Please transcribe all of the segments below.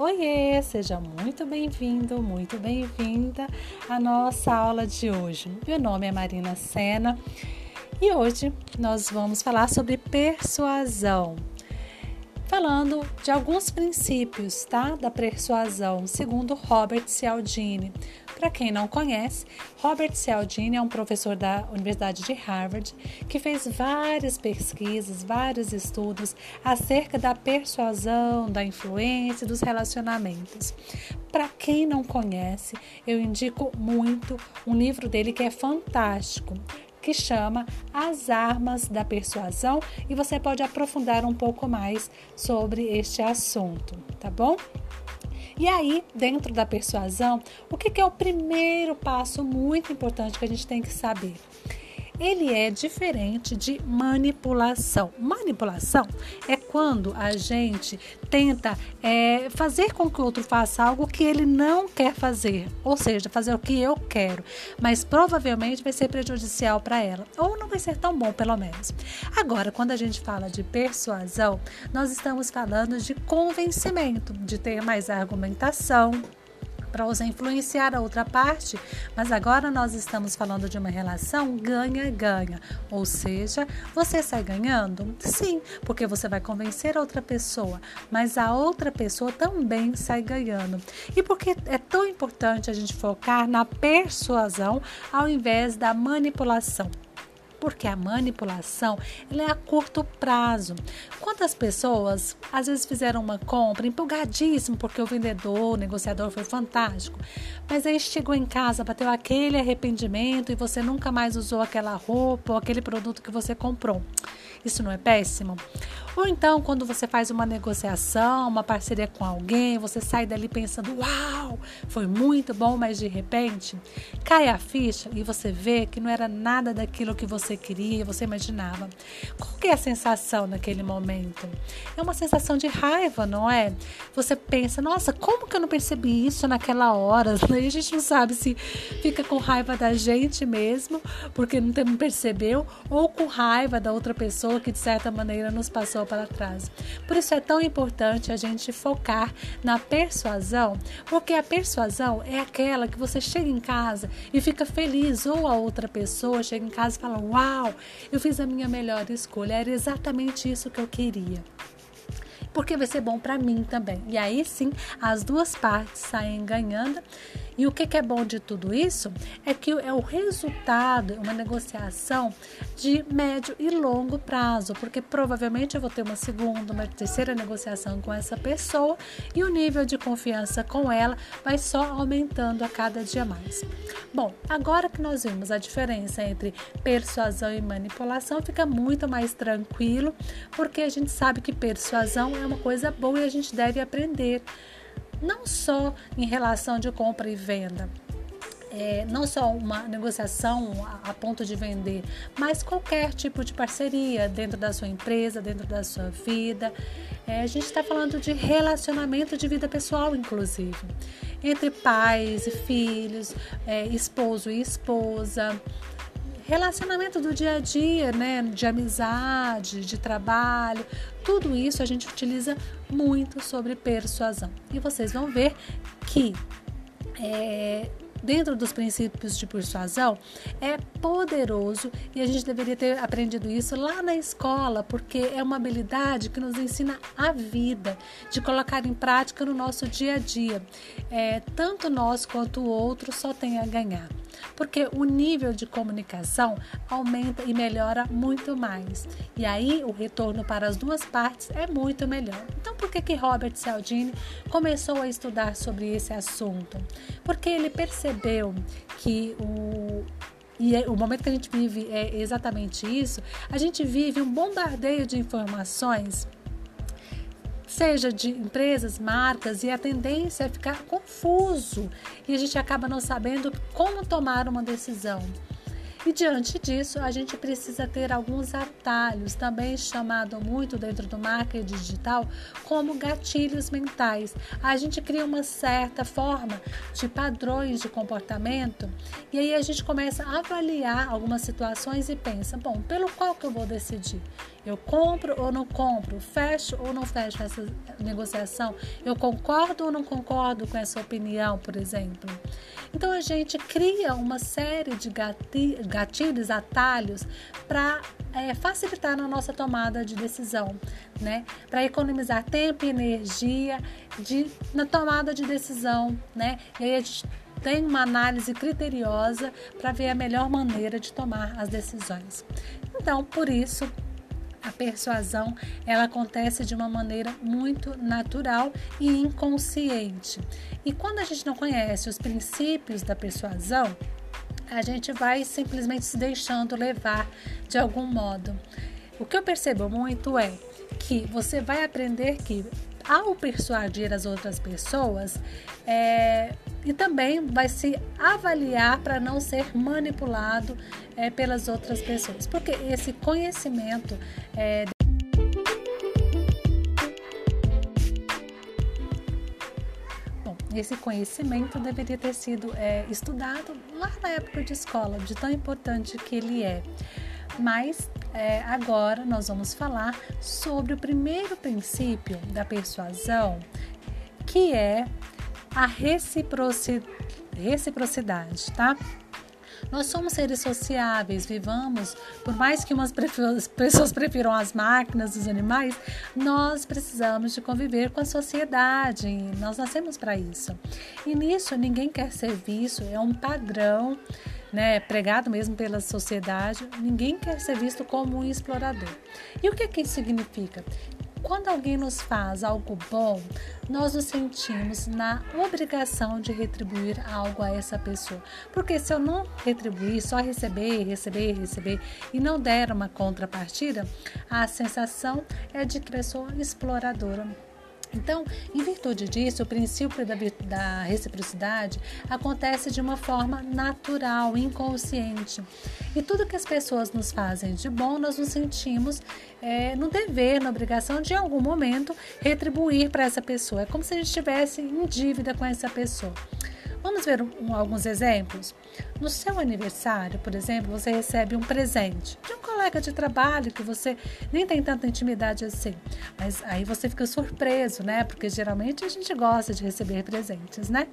Oiê, seja muito bem-vindo, muito bem-vinda à nossa aula de hoje. Meu nome é Marina Sena e hoje nós vamos falar sobre persuasão. Falando de alguns princípios, tá? Da persuasão, segundo Robert Cialdini. Para quem não conhece, Robert Cialdini é um professor da Universidade de Harvard que fez várias pesquisas, vários estudos acerca da persuasão, da influência e dos relacionamentos. Para quem não conhece, eu indico muito um livro dele que é fantástico que chama As Armas da Persuasão e você pode aprofundar um pouco mais sobre este assunto, tá bom? E aí, dentro da persuasão, o que é o primeiro passo muito importante que a gente tem que saber? Ele é diferente de manipulação. Manipulação é quando a gente tenta é, fazer com que o outro faça algo que ele não quer fazer, ou seja, fazer o que eu quero, mas provavelmente vai ser prejudicial para ela, ou não vai ser tão bom, pelo menos. Agora, quando a gente fala de persuasão, nós estamos falando de convencimento, de ter mais argumentação para você influenciar a outra parte, mas agora nós estamos falando de uma relação ganha-ganha, ou seja, você sai ganhando? Sim, porque você vai convencer a outra pessoa, mas a outra pessoa também sai ganhando. E por que é tão importante a gente focar na persuasão ao invés da manipulação? Porque a manipulação é a curto prazo. Quantas pessoas às vezes fizeram uma compra empolgadíssimo porque o vendedor, o negociador foi fantástico, mas aí chegou em casa, bateu aquele arrependimento e você nunca mais usou aquela roupa ou aquele produto que você comprou. Isso não é péssimo? Ou então, quando você faz uma negociação, uma parceria com alguém, você sai dali pensando: Uau, foi muito bom, mas de repente cai a ficha e você vê que não era nada daquilo que você queria, você imaginava. Qual que é a sensação naquele momento? É uma sensação de raiva, não é? Você pensa: Nossa, como que eu não percebi isso naquela hora? Aí a gente não sabe se fica com raiva da gente mesmo, porque não percebeu, ou com raiva da outra pessoa que de certa maneira nos passou para trás. Por isso é tão importante a gente focar na persuasão, porque a persuasão é aquela que você chega em casa e fica feliz, ou a outra pessoa chega em casa e fala: Uau, eu fiz a minha melhor escolha, era exatamente isso que eu queria porque vai ser bom para mim também. E aí sim, as duas partes saem ganhando e o que, é bom de tudo isso é que é o resultado, uma negociação de médio e longo prazo, porque provavelmente eu vou ter uma segunda, uma terceira negociação com essa pessoa e o nível de confiança com ela vai só aumentando a cada dia mais. Bom, agora que nós vimos a diferença entre persuasão e manipulação, fica muito mais tranquilo, porque a gente sabe que persuasão é uma coisa boa e a gente deve aprender não só em relação de compra e venda, é, não só uma negociação a, a, ponto de vender, mas qualquer tipo de parceria dentro da sua empresa, dentro da sua vida. É, a gente está falando de relacionamento de vida pessoal, inclusive, entre pais e filhos, é, esposo e esposa. Relacionamento do dia a dia, né? De amizade, de trabalho, tudo isso a gente utiliza muito sobre persuasão. E vocês vão ver que é, dentro dos princípios de persuasão é poderoso e a gente deveria ter aprendido isso lá na escola, porque é uma habilidade que nos ensina a vida, de colocar em prática no nosso dia a dia. É, tanto nós quanto o outro só tem a ganhar porque o nível de comunicação aumenta e melhora muito mais. E aí o retorno para as duas partes é muito melhor. Então, por que que Robert Cialdini começou a estudar sobre esse assunto? Porque ele percebeu que o e é, o momento que a gente vive é exatamente isso. A gente vive um bombardeio de informações seja de empresas, marcas, e a tendência é ficar confuso e a gente acaba não sabendo como tomar uma decisão. E diante disso, a gente precisa ter alguns atalhos, também chamado muito dentro do marketing digital como gatilhos mentais. A gente cria uma certa forma de padrões de comportamento e aí a gente começa a avaliar algumas situações e pensa, bom, pelo qual que eu vou decidir? Eu compro ou não compro? Fecho ou não fecho essa negociação? Eu concordo ou não concordo com essa opinião, por exemplo? Então a gente cria uma série de gatilhos, atalhos para é, facilitar na nossa tomada de decisão, né? Para economizar tempo e energia de, na tomada de decisão, né? E aí a gente tem uma análise criteriosa para ver a melhor maneira de tomar as decisões. Então, por isso, a persuasão ela acontece de uma maneira muito natural e inconsciente. E quando a gente não conhece os princípios da persuasão, a gente vai simplesmente se deixando levar de algum modo. O que eu percebo muito é que você vai aprender que ao persuadir as outras pessoas, é, e também vai se avaliar para não ser manipulado é, pelas outras pessoas, porque esse conhecimento é, Bom, esse conhecimento deveria ter sido é, estudado lá na época de escola, de tão importante que ele é. Mas é, agora nós vamos falar sobre o primeiro princípio da persuasão, que é a reciprocidade, tá? Nós somos seres sociáveis, vivamos, por mais que umas pessoas prefiram as máquinas, os animais, nós precisamos de conviver com a sociedade, nós nascemos para isso. E nisso ninguém quer ser visto, é um padrão né, pregado mesmo pela sociedade, ninguém quer ser visto como um explorador. E o que, que isso significa? Quando alguém nos faz algo bom, nós nos sentimos na obrigação de retribuir algo a essa pessoa. Porque se eu não retribuir, só receber, receber, receber e não der uma contrapartida, a sensação é de pessoa exploradora então, em virtude disso, o princípio da, da, reciprocidade acontece de uma forma natural, inconsciente. E tudo que as pessoas nos fazem de bom, nós nos sentimos é, no dever, na obrigação de, em algum momento, retribuir para essa pessoa. É como se a gente estivesse em dívida com essa pessoa. Vamos ver um, alguns exemplos? No seu aniversário, por exemplo, você recebe um presente de um colega de trabalho que você nem tem tanta intimidade assim. Mas aí você fica surpreso, né? Porque geralmente a gente gosta de receber presentes, né?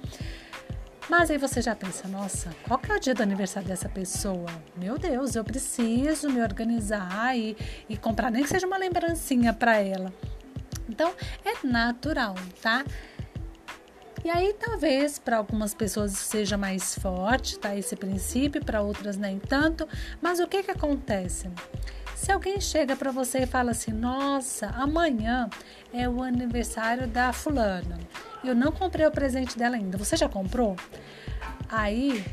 Mas aí você já pensa, nossa, qual que é o dia do aniversário dessa pessoa? Meu Deus, eu preciso me organizar e, e comprar nem que seja uma lembrancinha para ela. Então, é natural, tá? E aí talvez para algumas pessoas seja mais forte, tá? Esse princípio, para outras nem tanto. Mas o que que acontece? Se alguém chega para você e fala assim: "Nossa, amanhã é o aniversário da fulana. Eu não comprei o presente dela ainda. Você já comprou?" Aí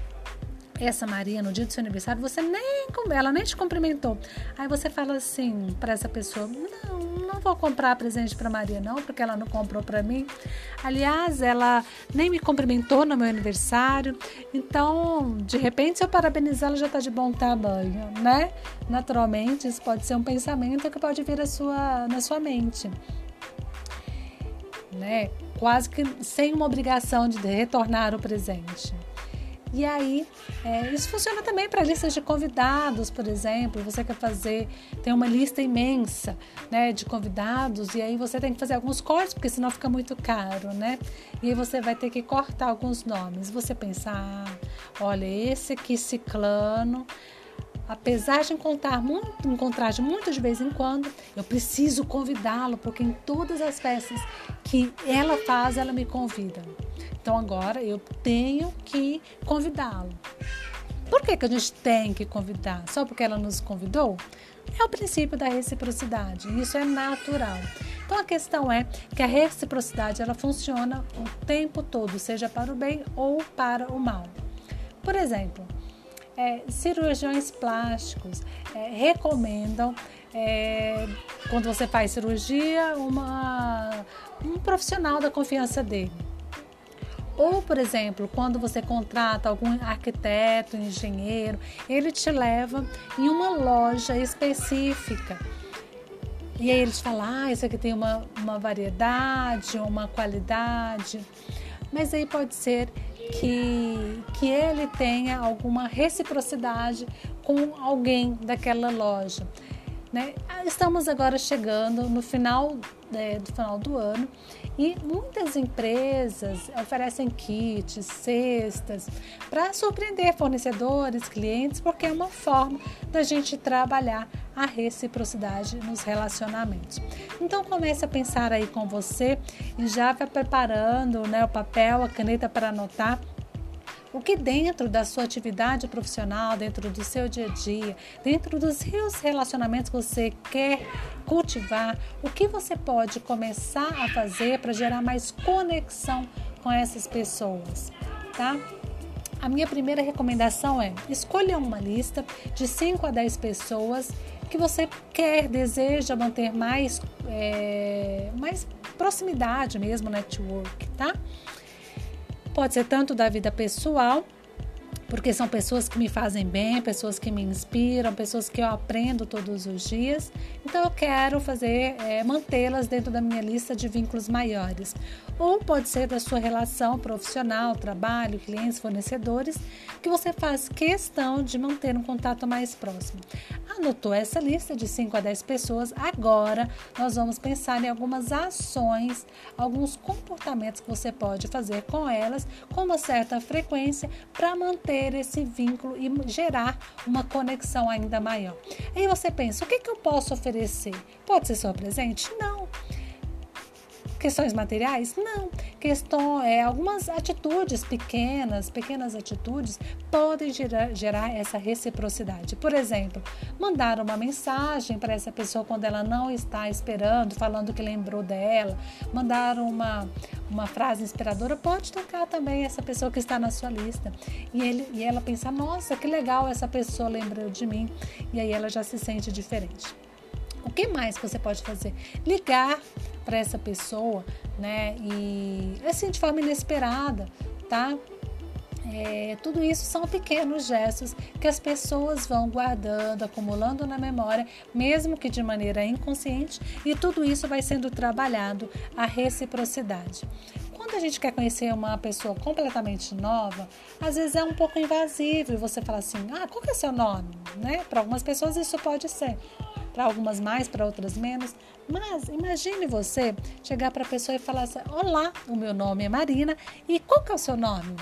essa Maria, no dia do seu aniversário, você nem ela nem te cumprimentou. Aí você fala assim para essa pessoa: "Não, vou comprar presente para Maria não, porque ela não comprou para mim. Aliás, ela nem me cumprimentou no meu aniversário. Então, de repente, se eu parabenizar, ela já está de bom tamanho, né? Naturalmente, isso pode ser um pensamento que pode vir sua, na sua mente. Né? Quase que sem uma obrigação de retornar o presente. E aí, é, isso funciona também para listas de convidados, por exemplo. Você quer fazer, tem uma lista imensa né, de convidados, e aí você tem que fazer alguns cortes, porque senão fica muito caro, né? E aí você vai ter que cortar alguns nomes. Você pensar, ah, olha, esse aqui, ciclano apesar de encontrar muito, encontrar de muito de vez em quando, eu preciso convidá-lo, porque em todas as festas que ela faz, ela me convida. Então agora eu tenho que convidá-lo. Por que, que a gente tem que convidar? Só porque ela nos convidou? É o princípio da reciprocidade. Isso é natural. Então a questão é que a reciprocidade ela funciona o tempo todo, seja para o bem ou para o mal. Por exemplo, é, cirurgiões plásticos é, recomendam, é, quando você faz cirurgia, uma, um profissional da confiança dele. Ou, por exemplo, quando você contrata algum arquiteto, engenheiro, ele te leva em uma loja específica. E aí eles falam, ah, isso aqui tem uma, uma variedade, uma qualidade. Mas aí pode ser que, que ele tenha alguma reciprocidade com alguém daquela loja. Né? Estamos agora chegando no final, é, do final do ano e muitas empresas oferecem kits, cestas para surpreender fornecedores, clientes, porque é uma forma da gente trabalhar a reciprocidade nos relacionamentos. Então comece a pensar aí com você e já vai preparando né, o papel, a caneta para anotar o que dentro da sua atividade profissional, dentro do seu dia a dia, dentro dos seus relacionamentos que você quer cultivar, o que você pode começar a fazer para gerar mais conexão com essas pessoas, tá? A minha primeira recomendação é escolha uma lista de 5 a 10 pessoas que você quer, deseja manter mais, é, mais proximidade mesmo, network, tá? Pode ser tanto da vida pessoal, porque são pessoas que me fazem bem, pessoas que me inspiram, pessoas que eu aprendo todos os dias. Então eu quero fazer, é, mantê-las dentro da minha lista de vínculos maiores ou pode ser da sua relação profissional, trabalho, clientes, fornecedores, que você faz questão de manter um contato mais próximo. Anotou essa lista de 5 a 10 pessoas? Agora nós vamos pensar em algumas ações, alguns comportamentos que você pode fazer com elas com uma certa frequência para manter esse vínculo e gerar uma conexão ainda maior. Aí você pensa, o que, que eu posso oferecer? Pode ser só presente? Não. Questões materiais? Não. Questão, é, algumas atitudes pequenas, pequenas atitudes, podem gerar, gerar essa reciprocidade. Por exemplo, mandar uma mensagem para essa pessoa quando ela não está esperando, falando que lembrou dela, mandar uma, uma frase inspiradora, pode tocar também essa pessoa que está na sua lista. E, ele, e ela pensar, nossa, que legal essa pessoa lembrou de mim. E aí ela já se sente diferente. O que mais você pode fazer? Ligar para essa pessoa, né? E assim de forma inesperada, tá? É, tudo isso são pequenos gestos que as pessoas vão guardando, acumulando na memória, mesmo que de maneira inconsciente, e tudo isso vai sendo trabalhado a reciprocidade. Quando a gente quer conhecer uma pessoa completamente nova, às vezes é um pouco invasivo e você fala assim: ah, qual que é seu nome? Né? Para algumas pessoas isso pode ser para algumas mais, para outras menos. Mas imagine você chegar para a pessoa e falar assim: Olá, o meu nome é Marina e qual que é o seu nome?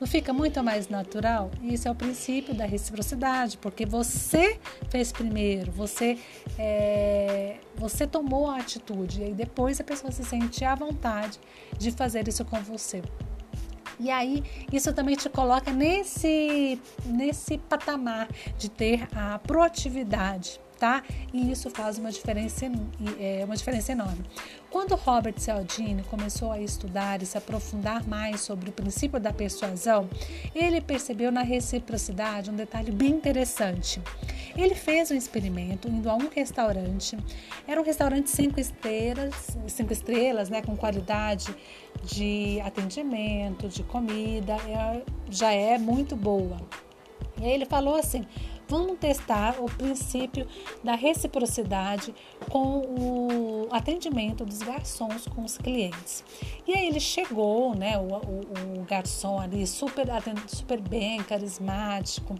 Não fica muito mais natural? Isso é o princípio da reciprocidade, porque você fez primeiro, você, é, você tomou a atitude e depois a pessoa se sente à vontade de fazer isso com você. E aí, isso também te coloca nesse, nesse patamar de ter a proatividade tá? E isso faz uma diferença, é, uma diferença enorme. Quando Robert Cialdini começou a estudar e se aprofundar mais sobre o princípio da persuasão, ele percebeu na reciprocidade um detalhe bem interessante. Ele fez um experimento indo a um restaurante, era um restaurante cinco estrelas, cinco estrelas, né, com qualidade de atendimento, de comida, é, já é muito boa. E aí ele falou assim: vamos testar o princípio da reciprocidade com o atendimento dos garçons com os clientes. E aí ele chegou, né, o, o, o garçom ali super, super bem, carismático.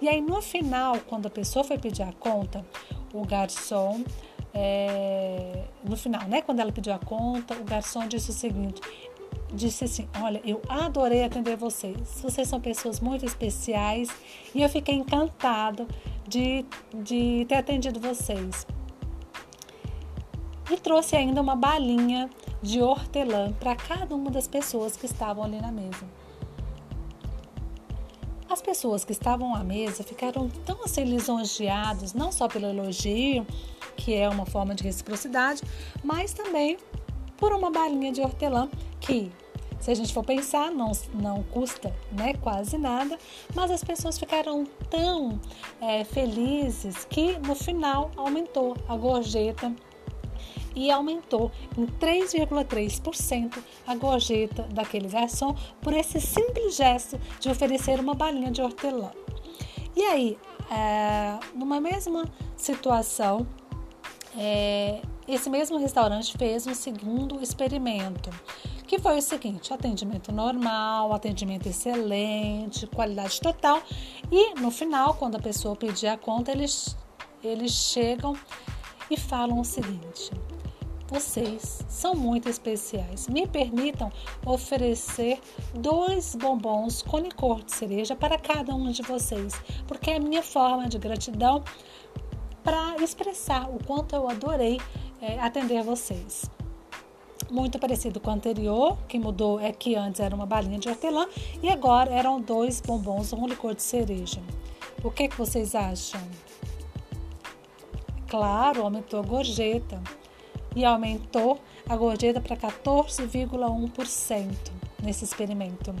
E aí no final, quando a pessoa foi pedir a conta, o garçom é, no final, né, quando ela pediu a conta, o garçom disse o seguinte: disse assim: Olha, eu adorei atender vocês. Vocês são pessoas muito especiais e eu fiquei encantado de, de ter atendido vocês. E trouxe ainda uma balinha de hortelã para cada uma das pessoas que estavam ali na mesa. As pessoas que estavam à mesa ficaram tão assim lisonjeados, não só pelo elogio, que é uma forma de reciprocidade, mas também por uma balinha de hortelã que, se a gente for pensar, não, não custa né, quase nada, mas as pessoas ficaram tão é, felizes que no final aumentou a gorjeta e aumentou em 3,3% a gorjeta daquele garçom por esse simples gesto de oferecer uma balinha de hortelã. E aí, é, numa mesma situação, é, esse mesmo restaurante fez um segundo experimento, que foi o seguinte: atendimento normal, atendimento excelente, qualidade total, e no final, quando a pessoa pedir a conta, eles, eles chegam e falam o seguinte: vocês são muito especiais. Me permitam oferecer dois bombons com licor de cereja para cada um de vocês, porque é a minha forma de gratidão para expressar o quanto eu adorei é, atender vocês. Muito parecido com o anterior, que mudou é que antes era uma balinha de hortelã e agora eram dois bombons com licor de cereja. O que, que vocês acham? Claro, aumentou a gorjeta e aumentou a gorjeta para 14,1% nesse experimento.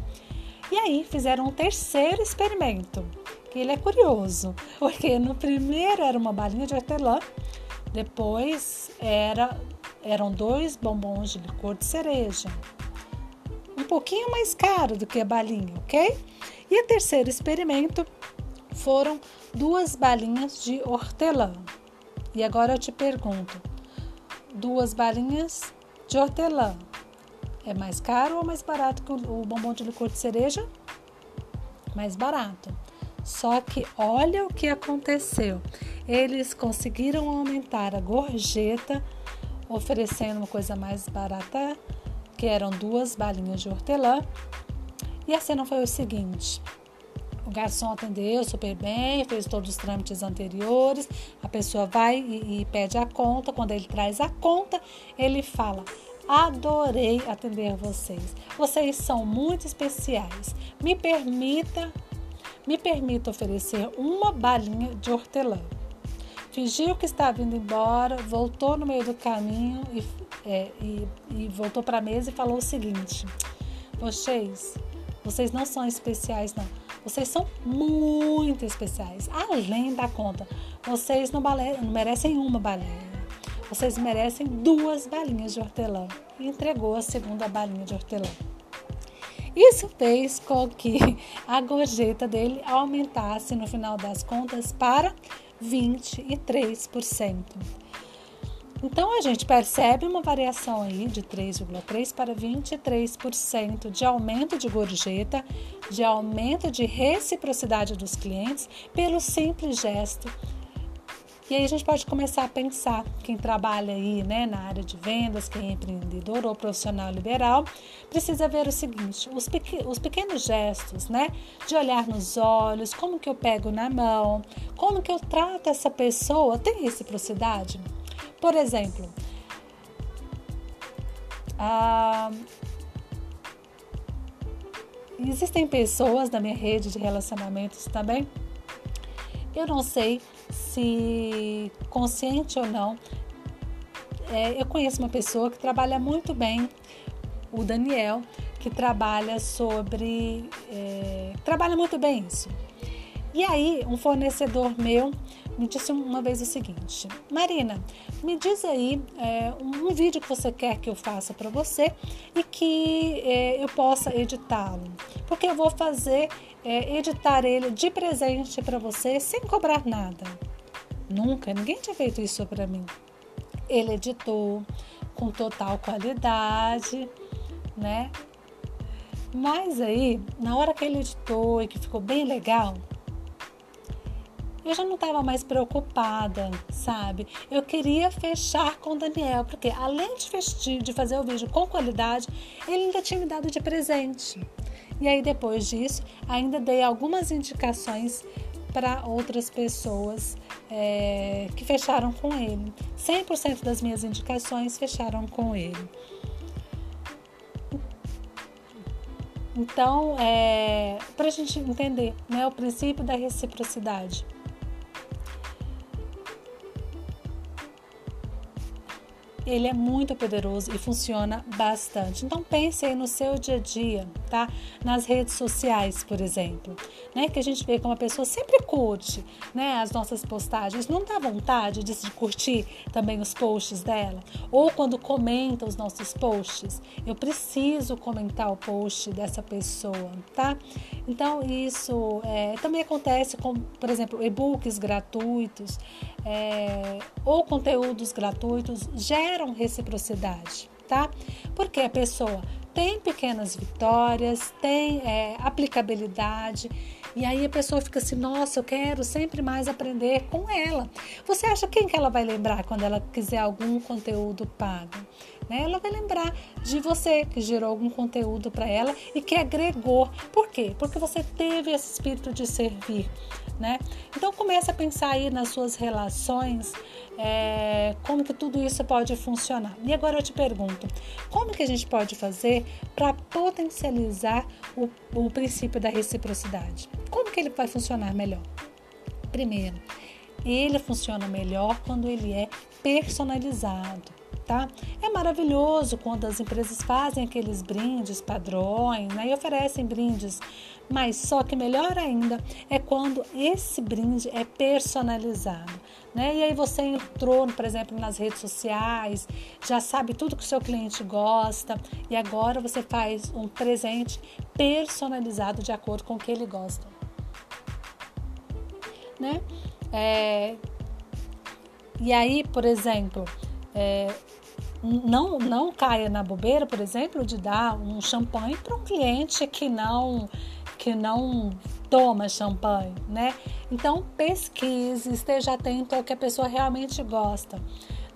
E aí fizeram um terceiro experimento, que ele é curioso, porque no primeiro era uma balinha de hortelã, depois era, eram dois bombons de licor de cereja, um pouquinho mais caro do que a balinha, ok? E o terceiro experimento foram duas balinhas de hortelã. E agora eu te pergunto, duas balinhas de hortelã. É mais caro ou mais barato que o bombom de licor de cereja? Mais barato. Só que olha o que aconteceu. Eles conseguiram aumentar a gorjeta, oferecendo uma coisa mais barata, que eram duas balinhas de hortelã. E a cena foi o seguinte: o garçom atendeu super bem, fez todos os trâmites anteriores. A pessoa vai e, e pede a conta. Quando ele traz a conta, ele fala: Adorei atender vocês. Vocês são muito especiais. Me permita, me permita oferecer uma balinha de hortelã. Fingiu que estava indo embora, voltou no meio do caminho e, é, e, e voltou para a mesa e falou o seguinte: Vocês, vocês não são especiais, não. Vocês são muito especiais, além da conta. Vocês não, não merecem uma balinha. Vocês merecem duas balinhas de hortelã. E entregou a segunda balinha de hortelã. Isso fez com que a gorjeta dele aumentasse no final das contas para 23%. Então a gente percebe uma variação aí de 3,3 para 23% de aumento de gorjeta, de aumento de reciprocidade dos clientes pelo simples gesto. E aí a gente pode começar a pensar, quem trabalha aí né, na área de vendas, quem é empreendedor ou profissional liberal, precisa ver o seguinte, os, os pequenos gestos, né? De olhar nos olhos, como que eu pego na mão, como que eu trato essa pessoa, tem reciprocidade? Por exemplo, ah, existem pessoas na minha rede de relacionamentos também. Eu não sei se consciente ou não. É, eu conheço uma pessoa que trabalha muito bem, o Daniel, que trabalha sobre. É, trabalha muito bem isso. E aí, um fornecedor meu me disse uma vez o seguinte: Marina, me diz aí é, um, vídeo que você quer que eu faça para você e que é, eu possa editá-lo, porque eu vou fazer é, editar ele de presente para você sem cobrar nada. Nunca, ninguém tinha feito isso para mim. Ele editou com total qualidade, né? Mas aí, na hora que ele editou e que ficou bem legal, eu já não estava mais preocupada, sabe? Eu queria fechar com o Daniel, porque além de, de fazer o vídeo com qualidade, ele ainda tinha me dado de presente. E aí, depois disso, ainda dei algumas indicações para outras pessoas é, que fecharam com ele. 100% das minhas indicações fecharam com ele. Então, é, para a gente entender né, o princípio da reciprocidade. Ele é muito poderoso e funciona bastante. Então pense aí no seu dia a dia, tá? Nas redes sociais, por exemplo. né? Que a gente vê que uma pessoa sempre curte, né? As nossas postagens, não dá vontade de, curtir também os posts dela? Ou quando comenta os nossos posts, eu preciso comentar o post dessa pessoa, tá? Então isso é, também acontece com, por exemplo, e-books gratuitos é, ou conteúdos gratuitos geram reciprocidade, tá? Porque a pessoa tem pequenas vitórias, tem é, aplicabilidade. E aí a pessoa fica assim, nossa, eu quero sempre mais aprender com ela. Você acha quem que ela vai lembrar quando ela quiser algum conteúdo pago? Né? Ela vai lembrar de você que gerou algum conteúdo para ela e que agregou. Por quê? Porque você teve esse espírito de servir. Né? Então começa a pensar aí nas suas relações, é, como que tudo isso pode funcionar. E agora eu te pergunto, como que a gente pode fazer para potencializar o, o princípio da reciprocidade? Como que ele vai funcionar melhor? Primeiro, ele funciona melhor quando ele é personalizado tá? É maravilhoso quando as empresas fazem aqueles brindes padrões, né? E oferecem brindes, mas só que melhor ainda é quando esse brinde é personalizado, né? E aí você entrou, por exemplo, nas redes sociais, já sabe tudo que o seu cliente gosta e agora você faz um presente personalizado de acordo com o que ele gosta, né? É, e aí, por exemplo, é, não, não caia na bobeira, por exemplo, de dar um champanhe para um cliente que não que não toma champanhe, né? Então pesquise, esteja atento ao que a pessoa realmente gosta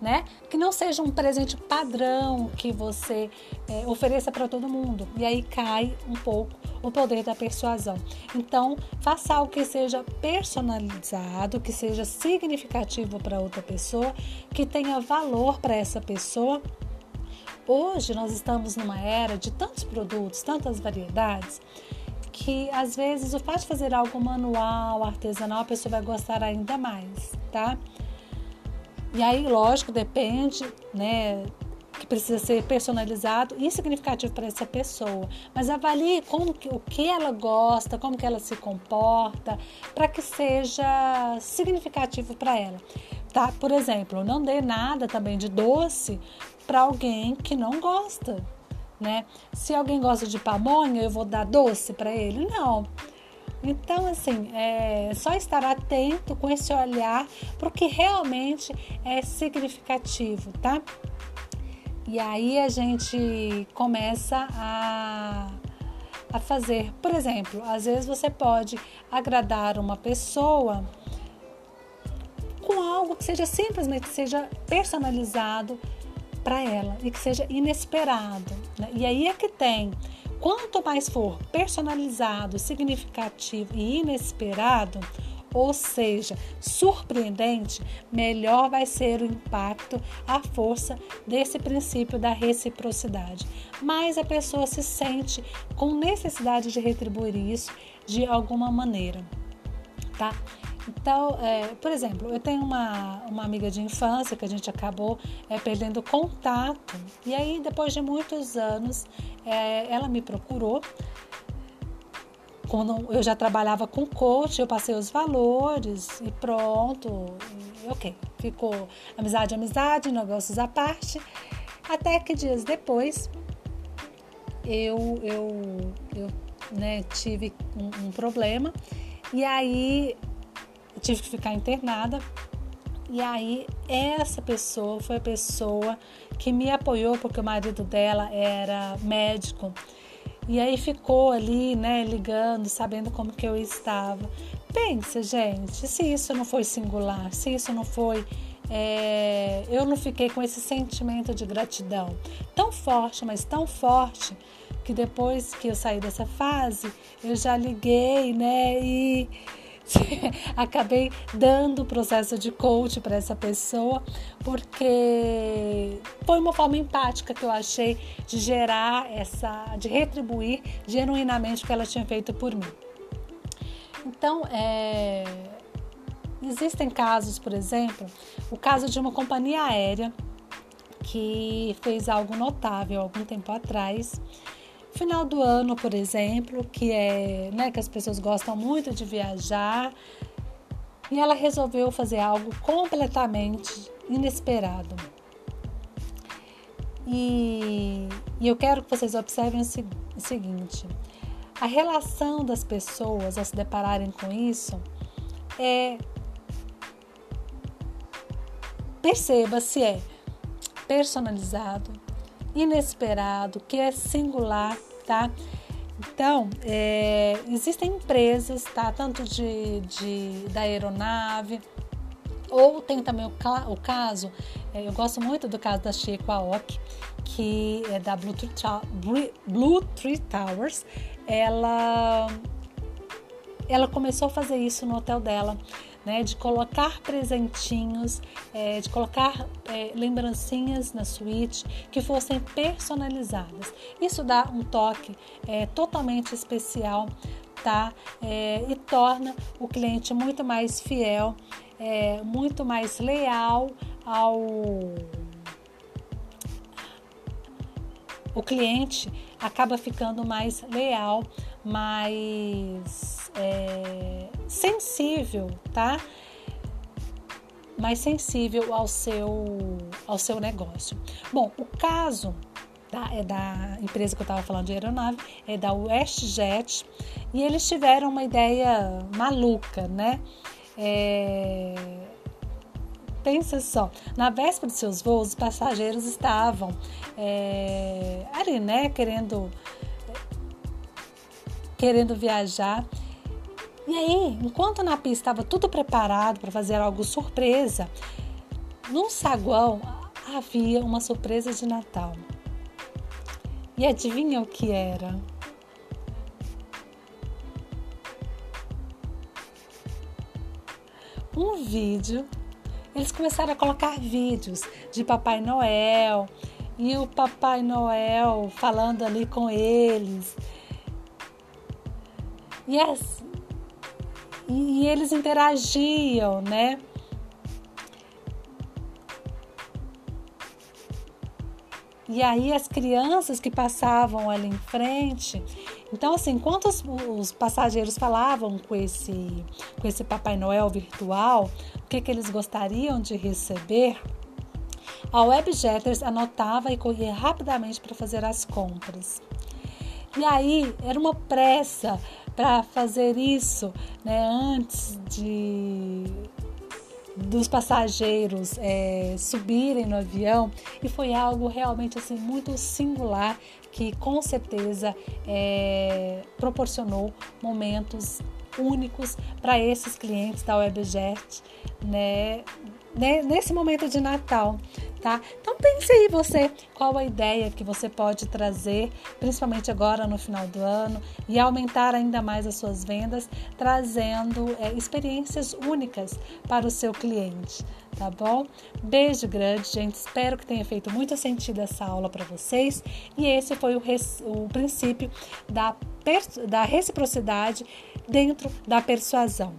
né? Que não seja um presente padrão que você é, ofereça para todo mundo. E aí cai um pouco o poder da persuasão. Então, faça algo que seja personalizado, que seja significativo para outra pessoa, que tenha valor para essa pessoa. Hoje nós estamos numa era de tantos produtos, tantas variedades, que às vezes o fato de fazer algo manual, artesanal, a pessoa vai gostar ainda mais, tá? E aí, lógico, depende, né? Que precisa ser personalizado e significativo para essa pessoa. Mas avalie como que, o que ela gosta, como que ela se comporta, para que seja significativo para ela. Tá? Por exemplo, não dê nada também de doce para alguém que não gosta, né? Se alguém gosta de pamonha, eu vou dar doce para ele? Não. Então, assim, é só estar atento com esse olhar para o que realmente é significativo, tá? E aí a gente começa a, a fazer, por exemplo, às vezes você pode agradar uma pessoa com algo que seja simplesmente que seja personalizado para ela e que seja inesperado. Né? E aí é que tem Quanto mais for personalizado, significativo e inesperado, ou seja, surpreendente, melhor vai ser o impacto, a força desse princípio da reciprocidade. Mais a pessoa se sente com necessidade de retribuir isso de alguma maneira, tá? Então, é, por exemplo, eu tenho uma, uma amiga de infância que a gente acabou é, perdendo contato, e aí depois de muitos anos é, ela me procurou. Quando eu já trabalhava com coach, eu passei os valores e pronto, e, ok, ficou amizade, amizade, negócios à parte, até que dias depois eu, eu, eu né, tive um, um problema. E aí tive que ficar internada. E aí, essa pessoa foi a pessoa que me apoiou, porque o marido dela era médico. E aí ficou ali, né, ligando, sabendo como que eu estava. Pensa, gente, se isso não foi singular, se isso não foi. É, eu não fiquei com esse sentimento de gratidão tão forte, mas tão forte, que depois que eu saí dessa fase, eu já liguei, né, e acabei dando o processo de coach para essa pessoa, porque foi uma forma empática que eu achei de gerar essa, de retribuir genuinamente o que ela tinha feito por mim. Então, é, existem casos, por exemplo, o caso de uma companhia aérea que fez algo notável algum tempo atrás Final do ano, por exemplo, que é, né, que as pessoas gostam muito de viajar, e ela resolveu fazer algo completamente inesperado. E, e eu quero que vocês observem o, o seguinte: a relação das pessoas ao se depararem com isso é. Perceba se é personalizado, inesperado, que é singular, tá? Então, é, existem empresas, tá? Tanto de, de, da aeronave, ou tem também o, o caso, é, eu gosto muito do caso da Chico Aoki, que é da Blue Tree, Blue Tree Towers. Ela, ela começou a fazer isso no hotel dela né, de colocar presentinhos, é, de colocar é, lembrancinhas na suíte que fossem personalizadas. Isso dá um toque é, totalmente especial, tá? É, e torna o cliente muito mais fiel, é, muito mais leal ao o cliente acaba ficando mais leal, mais é, sensível, tá? Mais sensível ao seu, ao seu negócio. Bom, o caso da, é da empresa que eu estava falando de aeronave, é da WestJet, e eles tiveram uma ideia maluca, né? É, pensa só, na véspera de seus voos, os passageiros estavam é, ali, né, querendo querendo viajar. E aí, enquanto na pista estava tudo preparado para fazer algo surpresa, num saguão havia uma surpresa de Natal. E adivinha o que era? Um vídeo. Eles começaram a colocar vídeos de Papai Noel e o Papai Noel falando ali com eles e, as, e, e eles interagiam, né? E aí as crianças que passavam ali em frente, então assim, enquanto os, os, passageiros falavam com esse, com esse Papai Noel virtual, o que, que eles gostariam de receber, a Webjetters anotava e corria rapidamente para fazer as compras. E aí era uma pressa para fazer isso né, antes de dos passageiros é, subirem no avião. E foi algo realmente assim muito singular que com certeza é, proporcionou momentos únicos para esses clientes da Webjet, né, nesse momento de Natal tá? Então pense aí você qual a ideia que você pode trazer, principalmente agora no final do ano, e aumentar ainda mais as suas vendas, trazendo é, experiências únicas para o seu cliente, tá bom? Beijo grande, gente. Espero que tenha feito muito sentido essa aula para vocês. E esse foi o, o princípio da, da reciprocidade dentro da persuasão.